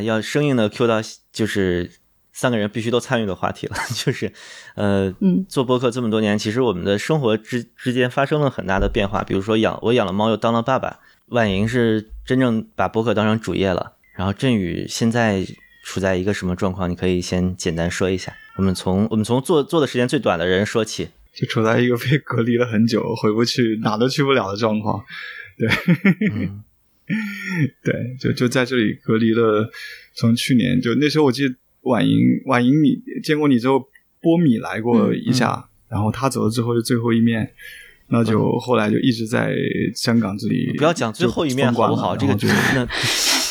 啊，要生硬的 Q 到就是三个人必须都参与的话题了，就是呃，嗯做播客这么多年，其实我们的生活之之间发生了很大的变化。比如说养我养了猫，又当了爸爸。婉莹是真正把播客当成主业了，然后振宇现在处在一个什么状况？你可以先简单说一下。我们从我们从做做的时间最短的人说起，就处在一个被隔离了很久、回不去、哪都去不了的状况。对，嗯 对，就就在这里隔离了。从去年就那时候，我记得婉莹，婉莹你见过你之后，波米来过一下，然后他走了之后就最后一面，那就后来就一直在香港这里。不要讲最后一面好不好？这个就那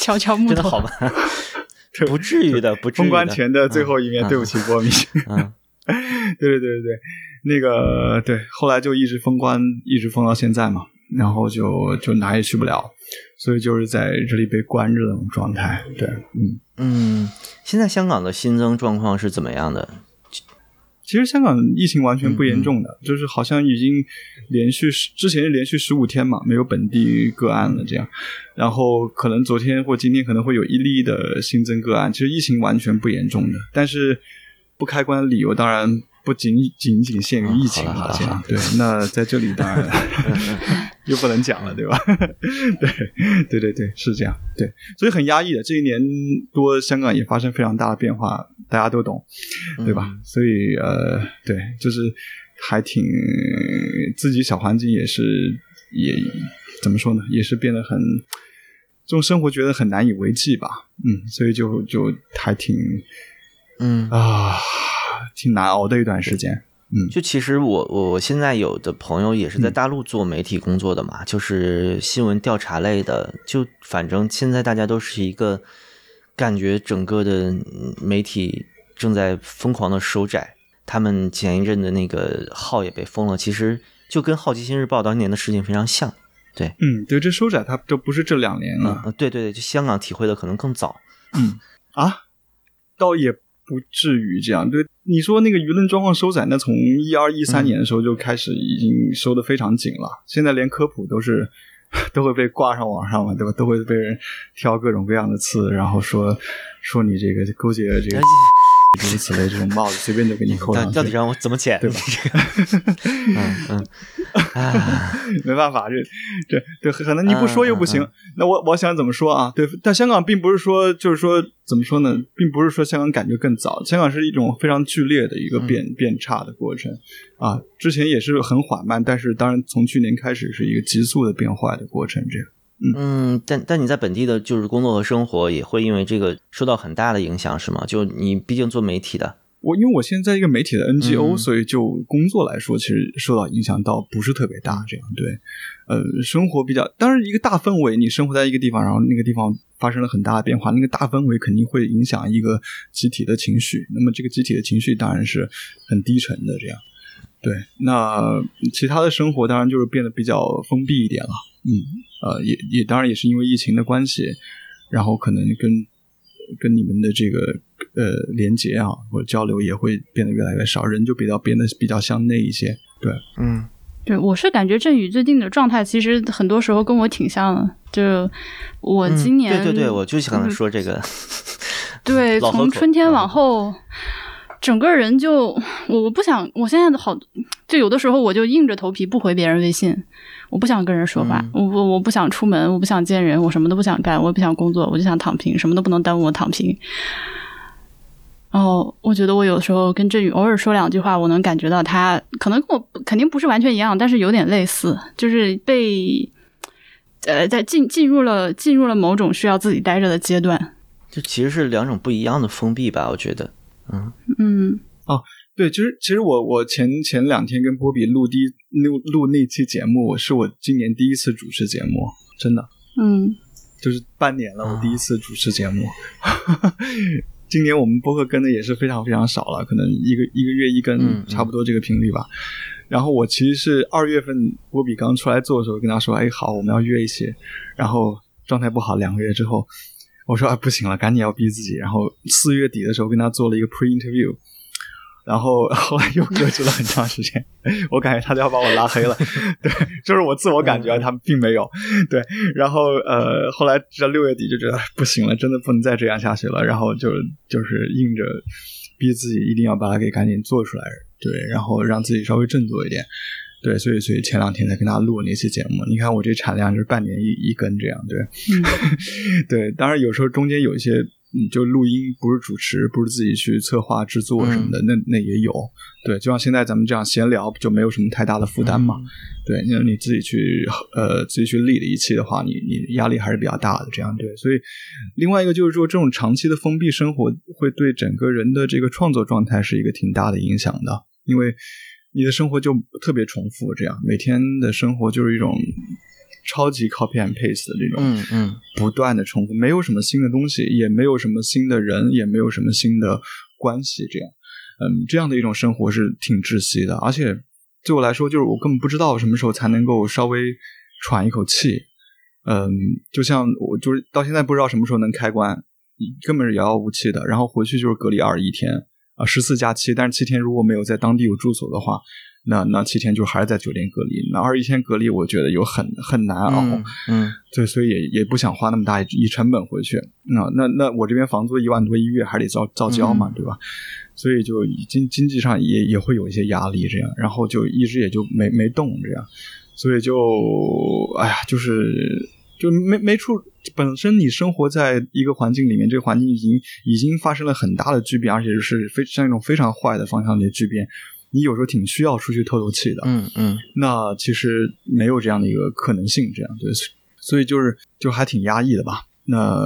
敲敲木头真的好吗？不至于的，不至于。封关前的最后一面，嗯对不起，波米。嗯，对对对对对，那个对，后来就一直封关，一直封到现在嘛，然后就就哪也去不了，所以就是在这里被关着的那种状态。对，嗯，嗯，现在香港的新增状况是怎么样的？其实香港疫情完全不严重嗯的，就是好像已经连续十之前是连续十五天嘛，没有本地个案了这样，然后可能昨天或今天可能会有一例的新增个案，其实疫情完全不严重的，但是不开关的理由当然不仅仅仅限于疫情嗯好了这样对，那在这里当然 又不能讲了，对吧？对对对对，是这样，对，所以很压抑的。这一年多，香港也发生非常大的变化，大家都懂，对吧？嗯所以呃，对，就是还挺自己小环境也是也怎么说呢，也是变得很这种生活觉得很难以为继吧，嗯，所以就就还挺嗯，啊挺难熬的一段时间，嗯就其实我我我现在有的朋友也是在大陆做媒体工作的嘛，就是新闻调查类的，就反正现在大家都是一个感觉，整个的嗯媒体正在疯狂的收窄。他们前一阵的那个号也被封了，其实就跟《好奇心日报》当年的事情非常像。对嗯，对，这收窄它这不是这两年嗯了，嗯，对对对，就香港体会的可能更早。嗯啊，倒也不至于这样。对，你说那个舆论状况收窄，那从一二一三嗯年的时候就开始已经收的非常紧了，现在连科普都是 都会被挂上网上嘛，对吧？都会被人挑各种各样的刺，然后说说你这个勾结这个诸如此类这种帽子，随便就给你扣上去。到到底让我怎么剪？对吧这个，嗯嗯，啊，没办法，这这这，可能你不说又不行。嗯嗯那我我想怎么说啊？对，但香港并不是说，就是说怎么说呢？并不是说香港感觉更早，香港是一种非常剧烈的一个变、变差的过程啊。之前也是很缓慢，但是当然从去年开始是一个急速的变坏的过程。这样，嗯，但但你在本地的就是工作和生活也会因为这个受到很大的影响，是吗？就你毕竟做媒体的，我因为我现在一个媒体的 NGO，、嗯所以就工作来说，其实受到影响倒不是特别大。这样对，呃，生活比较，当然一个大氛围，你生活在一个地方，然后那个地方发生了很大的变化，那个大氛围肯定会影响一个集体的情绪。那么这个集体的情绪当然是很低沉的。这样，对，那其他的生活当然就是变得比较封闭一点了。嗯，呃，也也当然也是因为疫情的关系，然后可能跟跟你们的这个呃连接啊或者交流也会变得越来越少，人就比较变得比较向内一些。对，嗯对，我是感觉振宇最近的状态，其实很多时候跟我挺像的。就我今年、嗯对对对，我就想说这个，对，从春天往后，整个人就我 我不想，我现在的好，就有的时候我就硬着头皮不回别人微信，我不想跟人说话，嗯我我我不想出门，我不想见人，我什么都不想干，我也不想工作，我就想躺平，什么都不能耽误我躺平。然后我觉得我有时候跟振宇偶尔说两句话，我能感觉到他可能跟我肯定不是完全一样，但是有点类似，就是被呃在进进入了进入了某种需要自己待着的阶段。就其实是两种不一样的封闭吧，我觉得。嗯哦对，其实其实我我前前两天跟波比录第一录录那期节目，是我今年第一次主持节目，真的嗯就是半年了，我啊第一次主持节目。今年我们播客跟的也是非常非常少了，可能一个一个月一嗯更，嗯差不多这个频率吧。然后我其实是二月份波比刚出来做的时候，跟他说：“哎，好，我们要约一些。”然后状态不好，两个月之后，我说：“啊，不行了，赶紧要逼自己。”然后四月底的时候跟他做了一个 pre interview，然后后来又隔绝了很长时间，我感觉他都要把我拉黑了。对，就是我自我感觉他们并没有。对，然后呃，后来到六月底就觉得不行了，真的不能再这样下去了，然后就就是硬着逼自己一定要把它给赶紧做出来，对，然后让自己稍微振作一点。对，所以所以前两天才跟他录那期节目。你看我这产量就是半年一一根这样，对，对。当然有时候中间有一些，嗯，就录音不是主持，不是自己去策划制作什么的，那那也有。对，就像现在咱们这样闲聊，就没有什么太大的负担嘛。对，那你自己去呃自己去立了一期的话，你你压力还是比较大的。这样对，所以另外一个就是说，这种长期的封闭生活会对整个人的这个创作状态是一个挺大的影响的，因为。你的生活就特别重复，这样每天的生活就是一种超级 copy and paste 的这种，嗯嗯，不断的重复，没有什么新的东西，也没有什么新的人，也没有什么新的关系，这样，嗯，这样的一种生活是挺窒息的。而且对我来说，就是我根本不知道什么时候才能够稍微喘一口气。嗯，就像我就是到现在不知道什么时候能开关，根本是遥遥无期的。然后回去就是隔离二十一天。啊，十四加七，但是七天如果没有在当地有住所的话，那那七天就还是在酒店隔离。那二十一天隔离，我觉得有很很难熬，嗯，对，所以也也不想花那么大一成本回去。那那那我这边房租一万多一月，还得照照交嘛，对吧？所以就经经济上也也会有一些压力，这样，然后就一直也就没没动这样，所以就哎呀，就是。就没没处，本身你生活在一个环境里面，这个环境已经已经发生了很大的巨变，而且是非像一种非常坏的方向的巨变。你有时候挺需要出去透透气的，嗯嗯。那其实没有这样的一个可能性，这样对，所以就是就还挺压抑的吧。那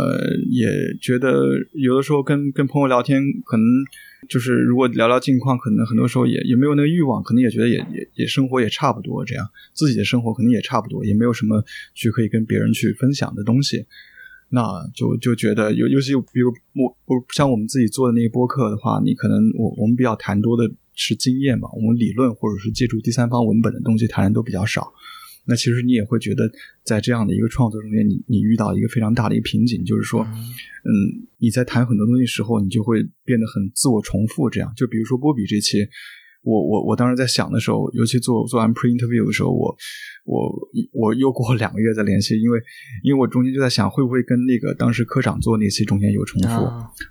也觉得有的时候跟跟朋友聊天，可能。就是如果聊聊近况，可能很多时候也也没有那个欲望，可能也觉得也也也生活也差不多这样，自己的生活可能也差不多，也没有什么去可以跟别人去分享的东西，那就就觉得尤尤其比如我不像我们自己做的那个播客的话，你可能我我们比较谈多的是经验嘛，我们理论或者是借助第三方文本的东西谈的都比较少。那其实你也会觉得，在这样的一个创作中间，你你遇到一个非常大的一个瓶颈，就是说，嗯，你在谈很多东西时候，你就会变得很自我重复。这样，就比如说波比这期。我我我当时在想的时候，尤其做做完 pre interview 的时候，我我我又过两个月再联系，因为因为我中间就在想，会不会跟那个当时科长做那期中间有重复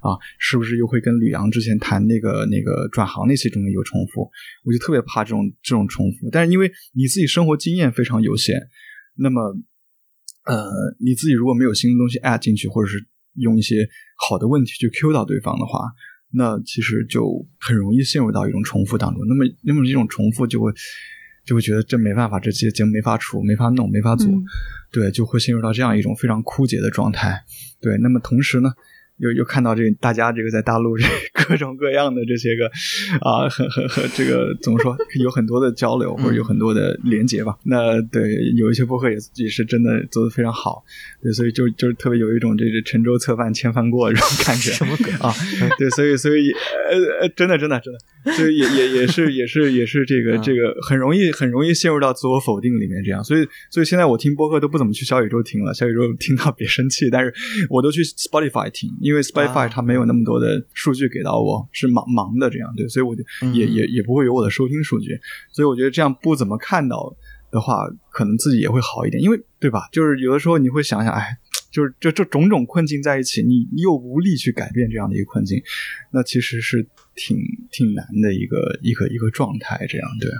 啊？是不是又会跟吕阳之前谈那个那个转行那期中间有重复？我就特别怕这种这种重复。但是因为你自己生活经验非常有限，那么呃，你自己如果没有新的东西 add 进去，或者是用一些好的问题去 Q 到对方的话。那其实就很容易陷入到一种重复当中。那么，那么这种重复就会就会觉得这没办法，这期节目没法出，没法弄，没法做，对，就会陷入到这样一种非常枯竭的状态。对，那么同时呢？又又看到这大家这个在大陆这 各种各样的这些个啊，很很很这个怎么说，有很多的交流或者有很多的连接吧。那对有一些播客也也是真的做的非常好，对，所以就就是特别有一种这个沉舟侧畔千帆过这种感觉啊。对，所以所以呃呃，真的真的真的，所以也也也是也是也是这个这个很容易很容易陷入到自我否定里面这样。所以所以现在我听播客都不怎么去小宇宙听了，小宇宙听到别生气，但是我都去 Spotify 听，因为。因为 Spotify 它没有那么多的数据给到我，是盲盲的这样对，所以我就也也也不会有我的收听数据，所以我觉得这样不怎么看到的话，可能自己也会好一点，因为对吧？就是有的时候你会想想，哎，就是这这种种困境在一起，你又无力去改变这样的一个困境，那其实是挺挺难的一个一个一个状态，这样对，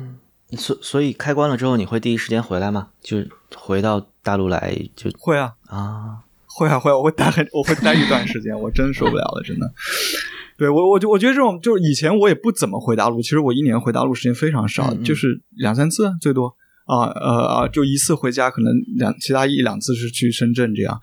嗯，所所以开关了之后，你会第一时间回来吗？就回到大陆来就会啊。啊。会啊会啊，我会待很，我会待一段时间，我真受不了了，真的。对我，我就我觉得这种，就是以前我也不怎么回大陆，其实我一年回大陆时间非常少，就是两三次最多啊，呃啊，就一次回家，可能两其他一两次是去深圳这样。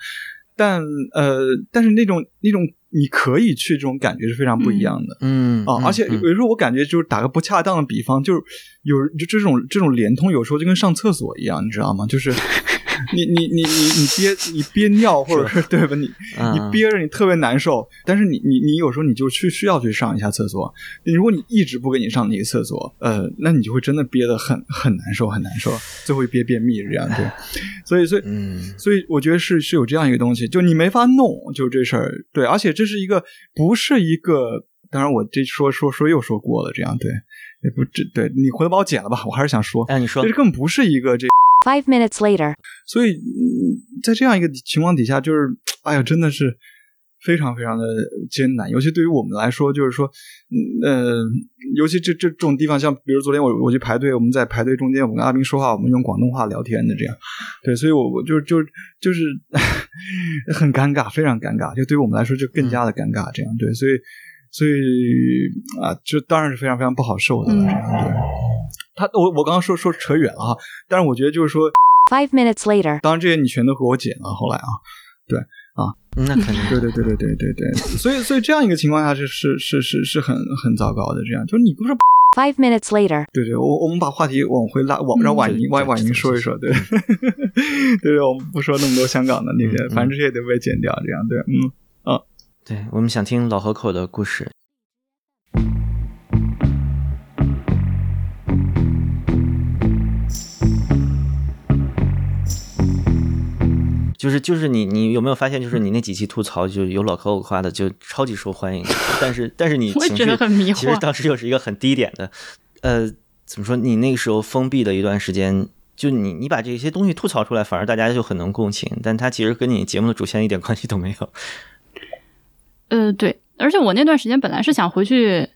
但呃，但是那种那种你可以去这种感觉是非常不一样的，嗯啊，而且有时候我感觉就是打个不恰当的比方，就是有就这种这种联通，有时候就跟上厕所一样，你知道吗？就是。你你你你你憋你憋尿或者是对吧？你你憋着你特别难受，但是你你你有时候你就去需要去上一下厕所。如果你一直不给你上那个厕所，呃，那你就会真的憋得很很难受很难受，最后憋便秘这样对。所以所以嗯，所以我觉得是是有这样一个东西，就你没法弄，就这事儿对，而且这是一个不是一个。当然我这说说说又说过了，这样对，也不这对你回头把我剪了吧，我还是想说，哎，你说。这根本不是一个这，Five minutes later. 所以、嗯在这样一个情况底下，就是哎呀，真的是非常非常的艰难，尤其对于我们来说，就是说，嗯呃，尤其这这这种地方，像比如昨天我我去排队，我们在排队中间，我跟阿斌说话，我们用广东话聊天的这样，对，所以我我就就就是 很尴尬，非常尴尬，就对于我们来说就更加的尴尬，这样。对，所以所以啊，就当然是非常非常不好受的了，这样对。他我我刚刚说说扯远了哈，但是我觉得就是说，Five minutes later. 当然这些你全都给我剪了，后来啊，对啊那肯定对对对对对对对，所以所以这样一个情况下是是是是是很很糟糕的，这样就是你不是 Five minutes later. 对对，我我们把话题往回拉，往嗯让婉莹婉婉莹说一说，对对对，我们不说那么多香港的那些，反正这些都被剪掉，这样对，嗯。对我们想听老河口的故事。就是就是你你有没有发现，就是你那几期吐槽就有老河口夸的就超级受欢迎，但是但是你 情绪其实当时又是一个很低点的，呃，怎么说？你那个时候封闭的一段时间，就你你把这些东西吐槽出来，反而大家就很能共情，但它其实跟你节目的主线一点关系都没有。呃，对，而且我那段时间本来是想回去，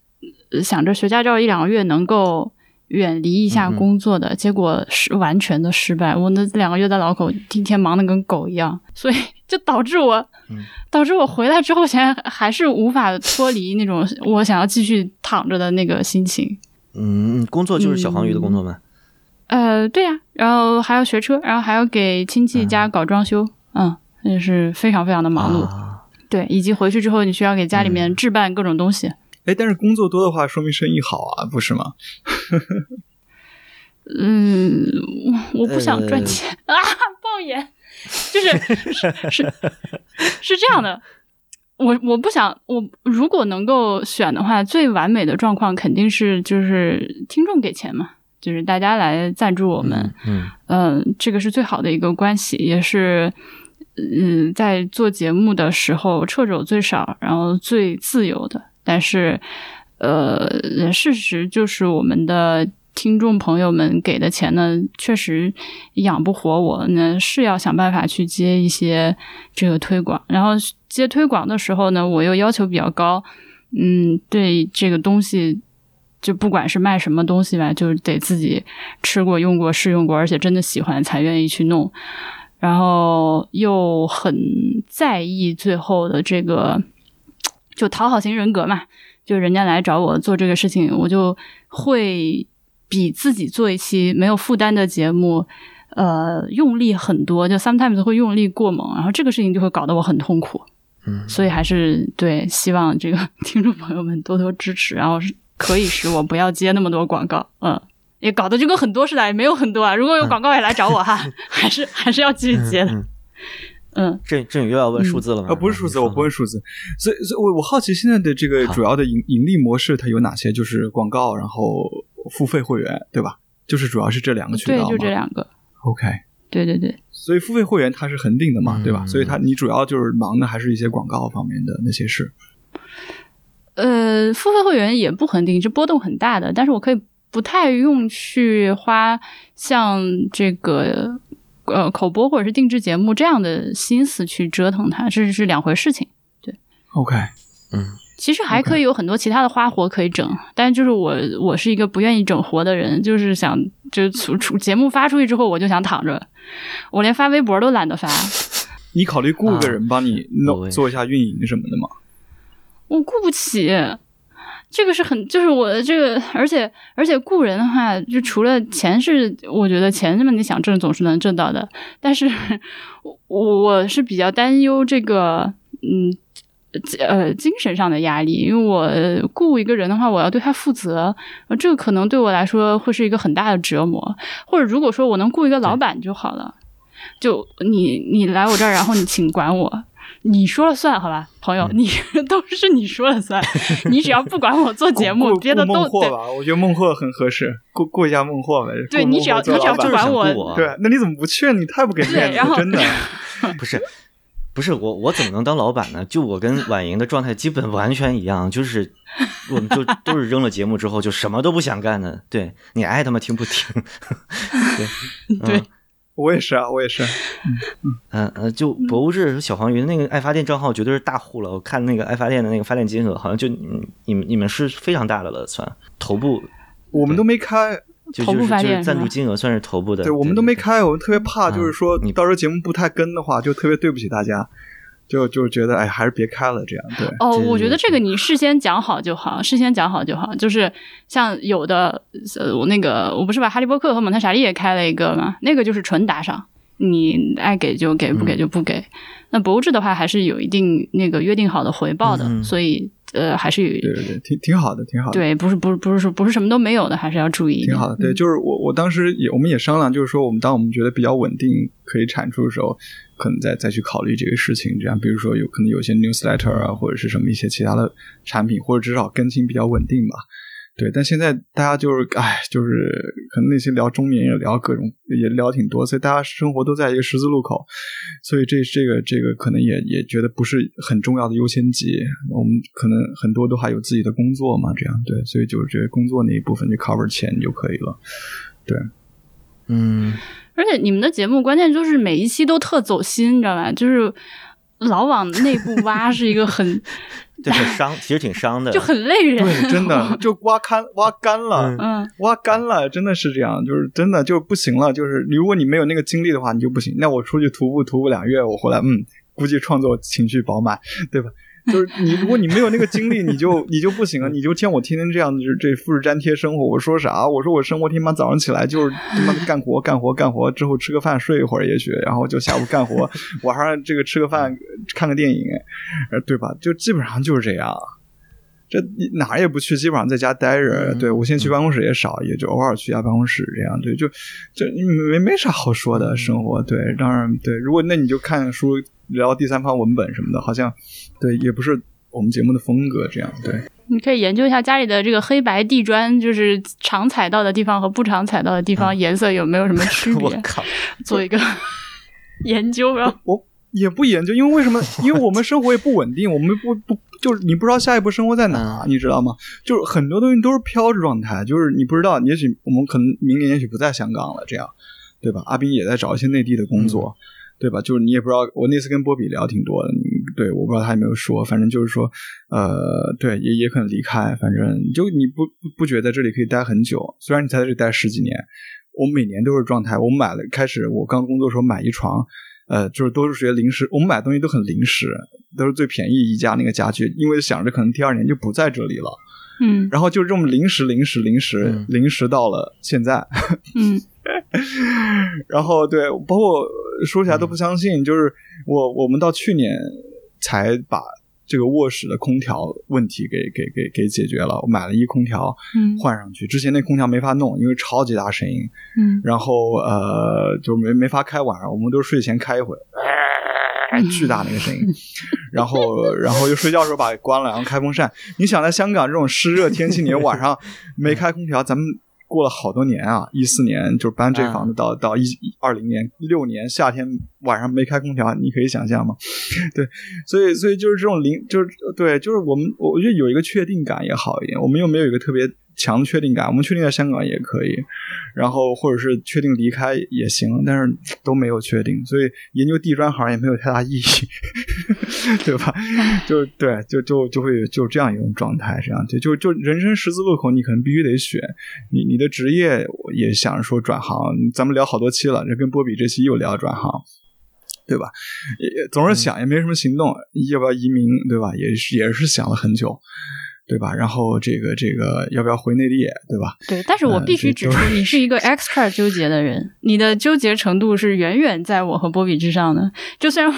呃想着学驾照一两个月能够远离一下工作的，结果是完全的失败。我那两个月在老口，天天忙得跟狗一样，所以 就导致我，嗯导致我回来之后，现在还是无法脱离那种我想要继续躺着的那个心情。嗯，工作就是小黄鱼的工作吗？呃，对呀、然后还要学车，然后还要给亲戚家搞装修，嗯，也是非常非常的忙碌。啊对，以及回去之后你需要给家里面置办各种东西。哎，但是工作多的话，说明生意好啊，不是吗？嗯，我我不想赚呃钱、啊，爆言，就是是是是这样的。我我不想，我如果能够选的话，最完美的状况肯定是就是听众给钱嘛，就是大家来赞助我们，嗯嗯，这个是最好的一个关系，也是嗯，在做节目的时候掣肘最少，然后最自由的。但是，呃，事实就是我们的听众朋友们给的钱呢，确实养不活我，那是要想办法去接一些这个推广。然后接推广的时候呢，我又要求比较高，嗯，对这个东西。就不管是卖什么东西吧，就是得自己吃过、用过、试用过，而且真的喜欢才愿意去弄。然后又很在意最后的这个，就讨好型人格嘛，就人家来找我做这个事情，我就会比自己做一期没有负担的节目，呃，用力很多，就 sometimes 会用力过猛，然后这个事情就会搞得我很痛苦。嗯，所以还是对希望这个 听众朋友们多多支持，然后是可以使我不要接那么多广告，嗯。也搞得就跟很多似的，也没有很多啊。如果有广告也来找我哈，还是还是要继续接的。嗯嗯，振振宇又要问数字了吗？啊，不是数字，我不问数字，所以，所以我我好奇现在的这个主要的盈盈利模式它有哪些？就是广告，然后付费会员，对吧？就是主要是这两个渠道对，就这两个。OK，对对对，所以付费会员它是恒定的嘛，嗯对吧？所以它你主要就是忙的还是一些广告方面的那些事。呃，付费会员也不恒定，这波动很大的，但是我可以不太用去花像这个呃口播或者是定制节目这样的心思去折腾它，这是两回事情。对 OK，嗯其实还可以有很多其他的花活可以整，但是就是我我是一个不愿意整活的人，就是想就出出节目发出去之后，我就想躺着，我连发微博都懒得发，你考虑雇个人帮你弄、做一下运营什么的吗？我雇不起。这个是很，就是我的这个，而且而且雇人的话，就除了钱是，我觉得钱嘛，你想挣总是能挣到的，但是我我是比较担忧这个，嗯。呃，精神上的压力，因为我雇一个人的话，我要对他负责，呃这个可能对我来说会是一个很大的折磨。或者如果说我能雇一个老板就好了，就你你来我这儿，然后你请管我，你说了算，好吧，朋友，你 都是你说了算，你只要不管我做节目，别的都孟获吧，我觉得孟获很合适，过过一下孟获呗。对你只要做你只要老板不管我对，那你怎么不去？你太不给面子真的。不是，不是我，我怎么能当老板呢？就我跟婉莹的状态基本完全一样，就是我们就都是扔了节目之后就什么都不想干的。对你爱他妈听不听？对对嗯我也是啊，我也是。嗯嗯，就博物志、小黄鱼那个爱发电账号绝对是大户了。我看那个爱发电的那个发电金额，好像就你们你们是非常大的了，算头部，我们都没开，就就是就是发电是赞助金额算是头部的。对我们都没开，我们特别怕，嗯就是说你到时候节目不太跟的话，就特别对不起大家，就就觉得哎，还是别开了这样。对，哦，我觉得这个你事先讲好就好，事先讲好就好。就是像有的，呃，我那个我不是把哈利波特和蒙太莎利也开了一个嘛，那个就是纯打赏，你爱给就给，不给就不给。那博物志的话，还是有一定那个约定好的回报的，所以呃，还是有对对对，挺挺好的，挺好的。对，不是不是不是说不是什么都没有的，还是要注意。挺好的，对，嗯就是我我当时也我们也商量，就是说我们当我们觉得比较稳定可以产出的时候，可能再再去考虑这个事情。这样，比如说有可能有些 newsletter 啊，或者是什么一些其他的产品，或者至少更新比较稳定吧。对，但现在大家就是，哎，就是可能那些聊中年也聊各种，也聊挺多，所以大家生活都在一个十字路口，所以这这个这个可能也也觉得不是很重要的优先级。我们可能很多都还有自己的工作嘛，这样对，所以就是觉得工作那一部分就 cover 钱就可以了。对嗯，而且你们的节目关键就是每一期都特走心，你知道吧？就是老往内部挖，是一个很对，很伤，其实挺伤的。就很累人。对，真的 就挖干挖干了。嗯嗯，挖干了，真的是这样，就是真的就不行了。就是如果你没有那个精力的话，你就不行。那我出去徒步徒步两月，我回来，嗯，估计创作情绪饱满，对吧？就是你，如果你没有那个精力，你就你就不行啊。你就见我天天这样，就是这复制粘贴生活。我说啥？我说我生活天妈早上起来就是他妈的干活干活干活，之后吃个饭睡一会儿，也许，然后就下午干活，晚上这个吃个饭看个电影，呃，对吧？就基本上就是这样。这哪儿也不去，基本上在家待着。嗯对我现在去办公室也少，也就偶尔去一下办公室这样。对，就就没没啥好说的生活。对，当然对，如果那你就看书聊第三方文本什么的，好像对也不是我们节目的风格这样。对，你可以研究一下家里的这个黑白地砖，就是常踩到的地方和不常踩到的地方颜色有没有什么区别，我靠，做一个 研究。然后我也不研究，因为为什么？因为我们生活也不稳定，我们不不就是你不知道下一步生活在哪，你知道吗？就是很多东西都是飘着状态，就是你不知道，也许我们可能明年也许不在香港了，这样对吧？阿斌也在找一些内地的工作。对吧？就是你也不知道，我那次跟波比聊挺多的，对，我不知道他有没有说，反正就是说，呃，对，也也可能离开，反正就你不不不觉得这里可以待很久，虽然你在这里待十几年，我每年都是状态，我买了，开始我刚工作的时候买一床，呃，就是都是些临时，我们买东西都很临时，都是最便宜一家那个家具，因为想着可能第二年就不在这里了，嗯。然后就这么临时临时临时嗯。临时到了现在，嗯 然后对，包括说起来都不相信，就是我我们到去年才把这个卧室的空调问题给给给给解决了。我买了一空调嗯换上去，之前那空调没法弄，因为超级大声音，嗯然后呃就没没法开晚上，我们都睡前开一会。巨大那个声音，然后，然后又睡觉的时候把它关了，然后开风扇。你想在香港这种湿热天气，你晚上没开空调，咱们过了好多年啊，一四年就搬这房子到到一二零年六年夏天晚上没开空调，你可以想象吗？对，所以所以就是这种零就是对，就是我们我觉得有一个确定感也好一点，我们又没有一个特别强的确定感，我们确定在香港也可以，然后或者是确定离开也行，但是都没有确定，所以研究地砖行也没有太大意义，对吧？就对，就就就会就这样一种状态，这样就就就人生十字路口，你可能必须得选，你你的职业也想着说转行，咱们聊好多期了，这跟波比这期又聊转行。对吧？也总是想，也没什么行动，要不要移民？对吧？也是也是想了很久，对吧？然后这个这个要不要回内地？对吧？对，但是我必须指出，你是一个 extra 纠结的人，你的纠结程度是远远在我和波比之上的。就虽然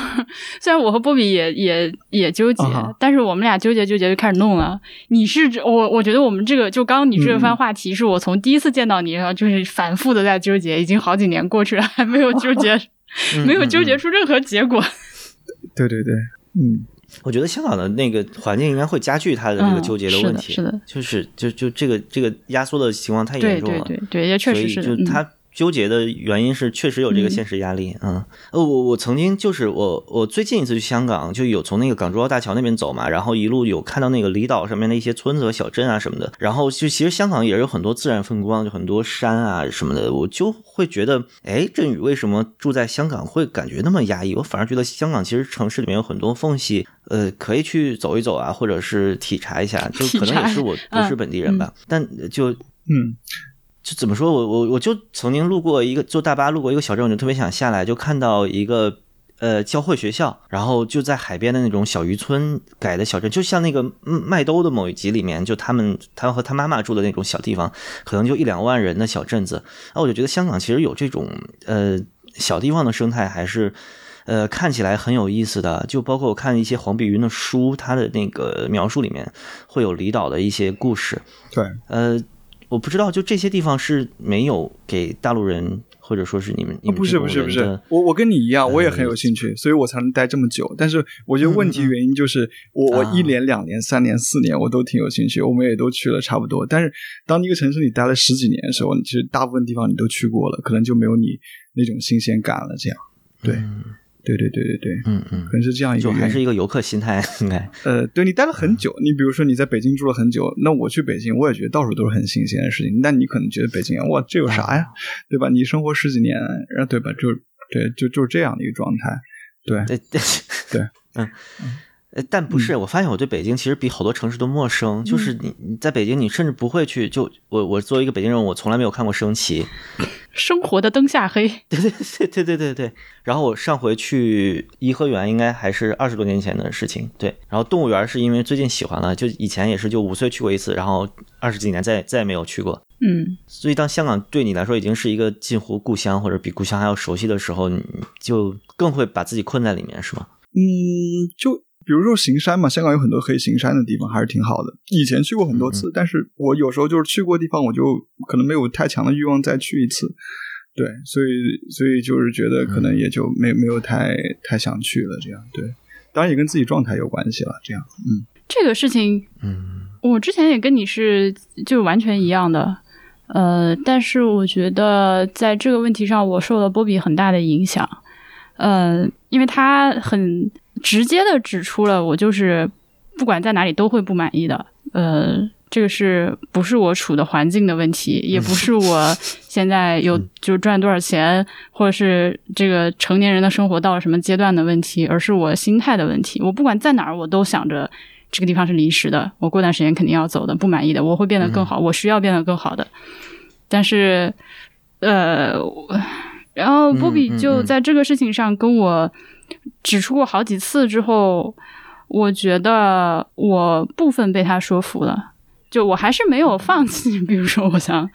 虽然我和波比也也也纠结，啊但是我们俩纠结纠结就开始弄了。你是我，我觉得我们这个就刚刚你这番话题，是我从第一次见到你，然后就是反复的在纠结，已经好几年过去了，还没有纠结，没有纠结出任何结果。对对对，嗯。我觉得香港的那个环境应该会加剧他的这个纠结的问题，嗯、是的，就是就就这个这个压缩的情况太严重了，对对对，也确实是所以就他纠结的原因是确实有这个现实压力，嗯，呃，我我曾经就是我我最近一次去香港就有从那个港珠澳大桥那边走嘛，然后一路有看到那个离岛上面的一些村子和小镇啊什么的，然后就其实香港也是有很多自然风光，就很多山啊什么的，我就会觉得，哎，振宇为什么住在香港会感觉那么压抑？我反而觉得香港其实城市里面有很多缝隙，呃，可以去走一走啊，或者是体察一下，就 可能也是我不是本地人吧，但就嗯就怎么说，我我我就曾经路过一个坐大巴路过一个小镇，我就特别想下来，就看到一个呃教会学校，然后就在海边的那种小渔村改的小镇，就像那个嗯麦兜的某一集里面，就他们他和他妈妈住的那种小地方，可能就一两万人的小镇子。那我就觉得香港其实有这种呃小地方的生态，还是呃看起来很有意思的。就包括我看一些黄碧云的书，他的那个描述里面会有离岛的一些故事。对，呃，我不知道，就这些地方是没有给大陆人，或者说是你们，你哦，们不是不是不是我我跟你一样，我也呃很有兴趣，所以我才能待这么久。但是我觉得问题原因就是我我啊一年、两年、三年、四年我都挺有兴趣，我们也都去了差不多。但是当一个城市里待了十几年的时候，其实大部分地方你都去过了，可能就没有你那种新鲜感了。这样，对嗯对对对对对，嗯嗯可，能是这样一个就原因。还是一个游客心态，应该。呃，对你待了很久，你比如说你在北京住了很久，那我去北京，我也觉得到处都是很新鲜的事情。那你可能觉得北京，哇，这有啥呀，对吧？你生活十几年，然后对吧？就对，就就是这样的一个状态。对，对 对对，嗯。呃，但不是，我发现我对北京其实比好多城市都陌生。就是你你在北京，你甚至不会去。就我我作为一个北京人，我从来没有看过升旗。生活的灯下黑，对对对对对对对。然后我上回去颐和园，应该还是二十多年前的事情。对，然后动物园是因为最近喜欢了，就以前也是就五岁去过一次，然后二十几年再再也没有去过。嗯，所以当香港对你来说已经是一个近乎故乡，或者比故乡还要熟悉的时候，你就更会把自己困在里面，是吗？嗯，就比如说行山嘛，香港有很多可以行山的地方，还是挺好的。以前去过很多次，但是我有时候就是去过地方，我就可能没有太强的欲望再去一次。对，所以所以就是觉得可能也就没没有太太想去了，这样对。当然也跟自己状态有关系了，这样，嗯这个事情嗯我之前也跟你是就完全一样的，呃，但是我觉得在这个问题上，我受了波比很大的影响，呃，因为他很直接的指出了我就是不管在哪里都会不满意的，呃，这个是不是我处的环境的问题，也不是我现在有就赚多少钱，或者是这个成年人的生活到了什么阶段的问题，而是我心态的问题。我不管在哪儿，我都想着这个地方是临时的，我过段时间肯定要走的，不满意的，我会变得更好，我需要变得更好的。但是，呃，然后波比就在这个事情上跟我指出过好几次之后，我觉得我部分被他说服了。就我还是没有放弃，比如说我想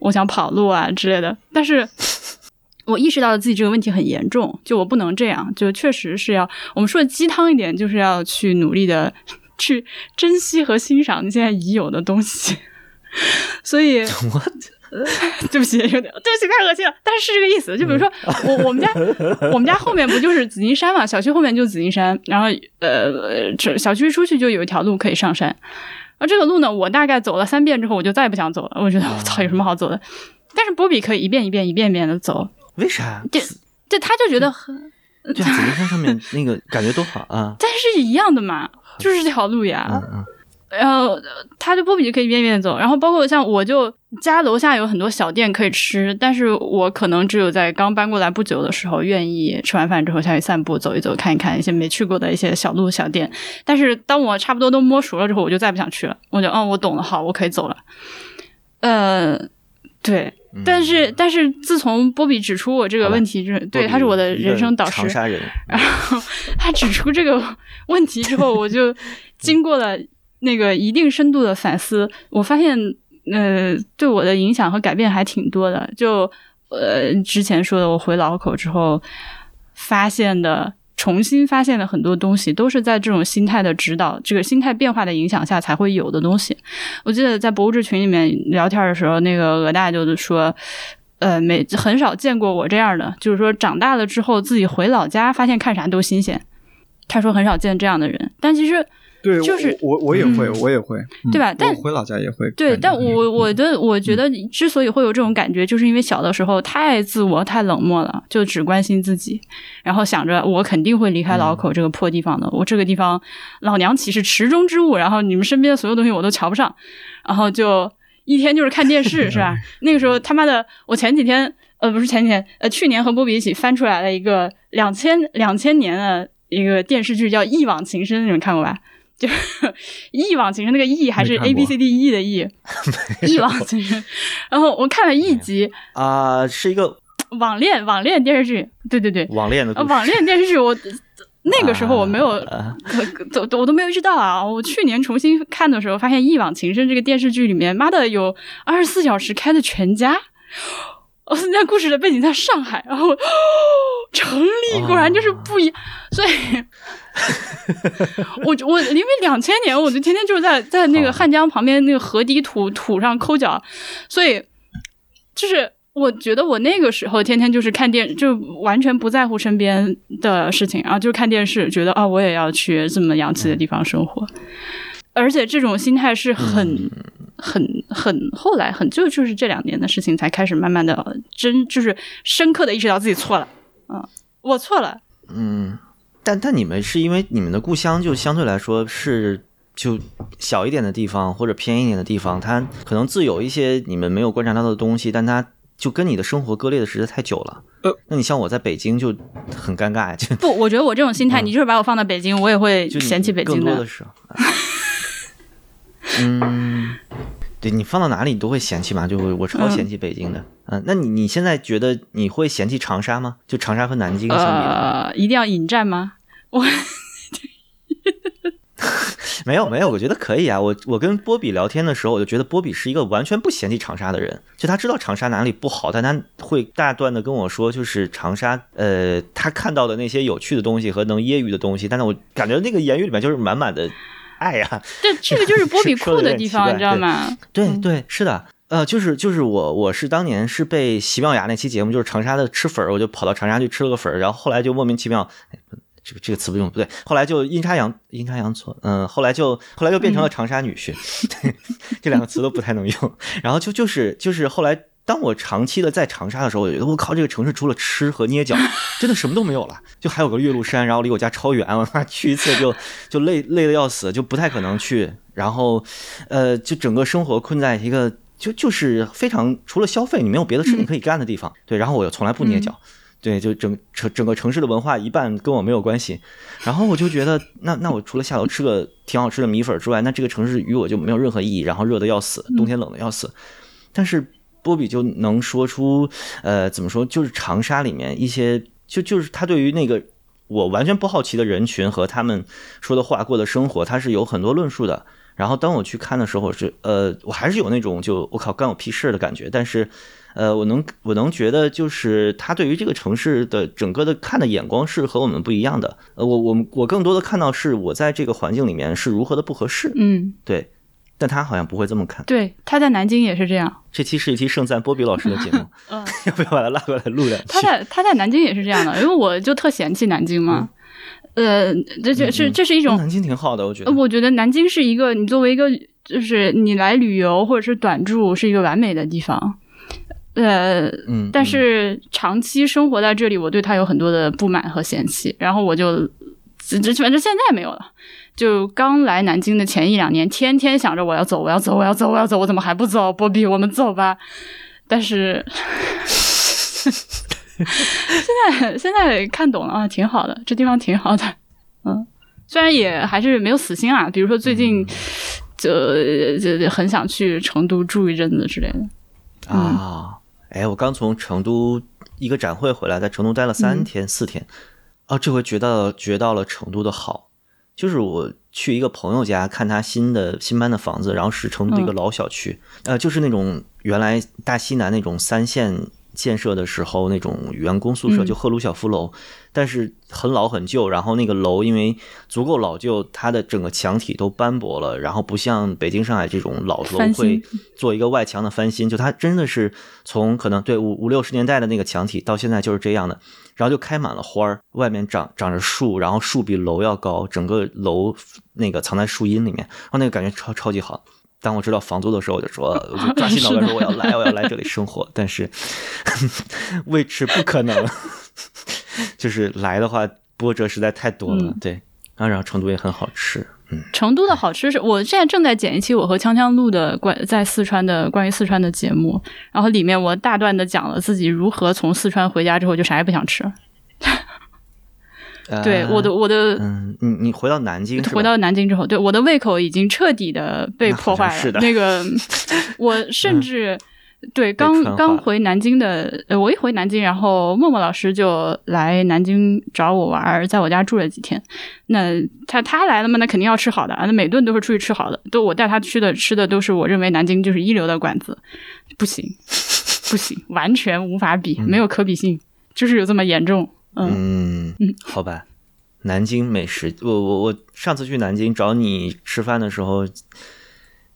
我想跑路啊之类的，但是我意识到了自己这个问题很严重，就我不能这样，就确实是要我们说的鸡汤一点，就是要去努力的去珍惜和欣赏你现在已有的东西。所以，对不起，有点对不起，太恶心了。但是是这个意思，就比如说我我们家我们家后面不就是紫金山嘛，小区后面就是紫金山，然后呃，这小区出去就有一条路可以上山。而这个路呢，我大概走了三遍之后，我就再也不想走了。我觉得我操，有什么好走的？但是波比可以一遍一遍一遍一遍的走，为啥？这这他就觉得很，对啊，紫金山上面那个感觉多好啊！但是一样的嘛，就是这条路呀。嗯嗯然后呃他就波比就可以一遍一遍地走，然后包括像我就家楼下有很多小店可以吃，但是我可能只有在刚搬过来不久的时候，愿意吃完饭之后下去散步、走一走、看一看一些没去过的一些小路小店。但是当我差不多都摸熟了之后，我就再不想去了，我就嗯，我懂了，好，我可以走了。呃，对，嗯但是但是自从波比指出我这个问题就是，对，他是我的人生导师长，沙人，然后他指出这个问题之后，我就经过了那个一定深度的反思，我发现，呃，对我的影响和改变还挺多的。就呃，之前说的，我回老口之后发现的。重新发现的很多东西，都是在这种心态的指导、这个心态变化的影响下才会有的东西。我记得在博物志群里面聊天的时候，那个鹅大就是说，呃，没很少见过我这样的，就是说长大了之后自己回老家，发现看啥都新鲜。他说很少见这样的人，但其实对，就是我我我也会，嗯。我也会，嗯对吧？但我回老家也会对，但我我的我觉得之所以会有这种感觉，就是因为小的时候太自我、太冷漠了，就只关心自己，然后想着我肯定会离开老口这个破地方的，我这个地方老娘岂是池中之物，然后你们身边的所有东西我都瞧不上，然后就一天就是看电视，是吧？那个时候他妈的，我前几天呃不是前几天呃去年和波比一起翻出来了一个两千两千年的一个电视剧叫《一往情深》，你们看过吧？就是 一往情深，那个 E 还是 A B C D E 的 E，一 往情深。然后我看了一集啊、是一个网恋网恋电视剧，对对对，呃，网恋的。网恋电视剧我。那个时候我没有，啊可可都我都没有意识到啊！我去年重新看的时候，发现《一往情深》这个电视剧里面，妈的有二十四小时开的全家。哦，那故事的背景在上海，然后、哦、城里果然就是不一样，所以，我我因为两千年，我就天天就是在在那个汉江旁边那个河堤土土上抠脚，所以就是我觉得我那个时候天天就是看电，就完全不在乎身边的事情，然后就看电视，觉得啊，我也要去这么洋气的地方生活，而且这种心态是很。很很后来很就就是这两年的事情才开始慢慢的真就是深刻的意识到自己错了，嗯，我错了，嗯，但但你们是因为你们的故乡就相对来说是就小一点的地方或者偏一点的地方，它可能自有一些你们没有观察到的东西，但它就跟你的生活割裂的实在太久了。呃，那你像我在北京就很尴尬，就不，我觉得我这种心态，你就是把我放到北京，我也会就嫌弃北京的更多的。是，嗯，对你放到哪里你都会嫌弃嘛，就我我超嫌弃北京的。嗯、那你你现在觉得你会嫌弃长沙吗？就长沙和南京相比的话，呃，一定要引战吗？我 没有没有，我觉得可以啊。我我跟波比聊天的时候，我就觉得波比是一个完全不嫌弃长沙的人，就他知道长沙哪里不好，但他会大段的跟我说，就是长沙，呃，他看到的那些有趣的东西和能揶揄的东西，但是我感觉那个言语里面就是满满的爱呀、这这个就是波比酷的地方，你知道吗？对对，是的，呃，就是就是我我是当年是被喜妙雅那期节目，就是长沙的吃粉儿，我就跑到长沙去吃了个粉儿，然后后来就莫名其妙，哎这个这个词不用不对，后来就阴差阳阴差阳错，嗯，后来就后来就变成了长沙女婿，对，这两个词都不太能用，然后就就是就是后来。当我长期的在长沙的时候，我觉得我靠，这个城市除了吃和捏脚，真的什么都没有了。就还有个岳麓山，然后离我家超远，我妈去一次就就累累的要死，就不太可能去。然后，呃，就整个生活困在一个就就是非常除了消费，你没有别的事情可以干的地方。对，然后我又从来不捏脚。对，就整城整个城市的文化一半跟我没有关系，然后我就觉得，那那我除了下楼吃个挺好吃的米粉之外，那这个城市与我就没有任何意义。然后热的要死，冬天冷的要死，但是波比就能说出，呃，怎么说，就是长沙里面一些，就就是他对于那个我完全不好奇的人群和他们说的话、过的生活，他是有很多论述的。然后当我去看的时候是，呃，我还是有那种就我靠干我屁事的感觉，但是，呃，我能我能觉得就是他对于这个城市的整个的看的眼光是和我们不一样的。呃，我我我更多的看到是我在这个环境里面是如何的不合适，嗯，对，但他好像不会这么看。对，他在南京也是这样。这期是一期盛赞波比老师的节目，嗯，要不要把他拉过来录两期？他在他在南京也是这样的，因为我就特嫌弃南京嘛。呃，这这是这是一种南京挺好的，我觉得。呃我觉得南京是一个你作为一个就是你来旅游或者是短住是一个完美的地方，呃，嗯，但是长期生活在这里，我对他有很多的不满和嫌弃，然后我就这这反正现在没有了。就刚来南京的前一两年，天天想着我要走，我要走，我要走，我要走，我怎么还不走？波比，我们走吧。但是现在现在看懂了啊，挺好的，这地方挺好的。嗯，虽然也还是没有死心啊，比如说最近就就就很想去成都住一阵子之类的。嗯啊，哎，我刚从成都一个展会回来，在成都待了三嗯天、四天，哦，这回觉得觉到了成都的好，就是我去一个朋友家看他新的新搬的房子，然后是成都的一个嗯。老小区，呃，就是那种原来大西南那种三线建设的时候那种员工宿舍，嗯就赫鲁晓夫楼，但是很老很旧，然后那个楼因为足够老旧，它的整个墙体都斑驳了，然后不像北京、上海这种老楼会做一个外墙的翻新，就它真的是从可能对五五六十年代的那个墙体到现在就是这样的，然后就开满了花儿，外面长长着树，然后树比楼要高，整个楼那个藏在树荫里面，然后那个感觉超超级好。当我知道房租的时候，我就说，我就抓起脑袋说我要来，我要来这里生活。但是 为此不可能，就是来的话波折实在太多了。嗯对，然后然后成都也很好吃，嗯，成都的好吃是我现在正在剪一期我和锵锵录的关在四川的关于四川的节目，然后里面我大段的讲了自己如何从四川回家之后就啥也不想吃。对，呃我的我的嗯，你你回到南京，回到南京之后，对我的胃口已经彻底的被破坏了。是的那个，我甚至、对刚刚回南京的，呃，我一回南京，然后默默老师就来南京找我玩儿，在我家住了几天。那他他来了嘛，那肯定要吃好的啊，那每顿都是出去吃好的，都我带他去的吃的都是我认为南京就是一流的馆子，不行不行，完全无法比，没有可比性，就是有这么严重。嗯。嗯，好吧。南京美食，我我我上次去南京找你吃饭的时候，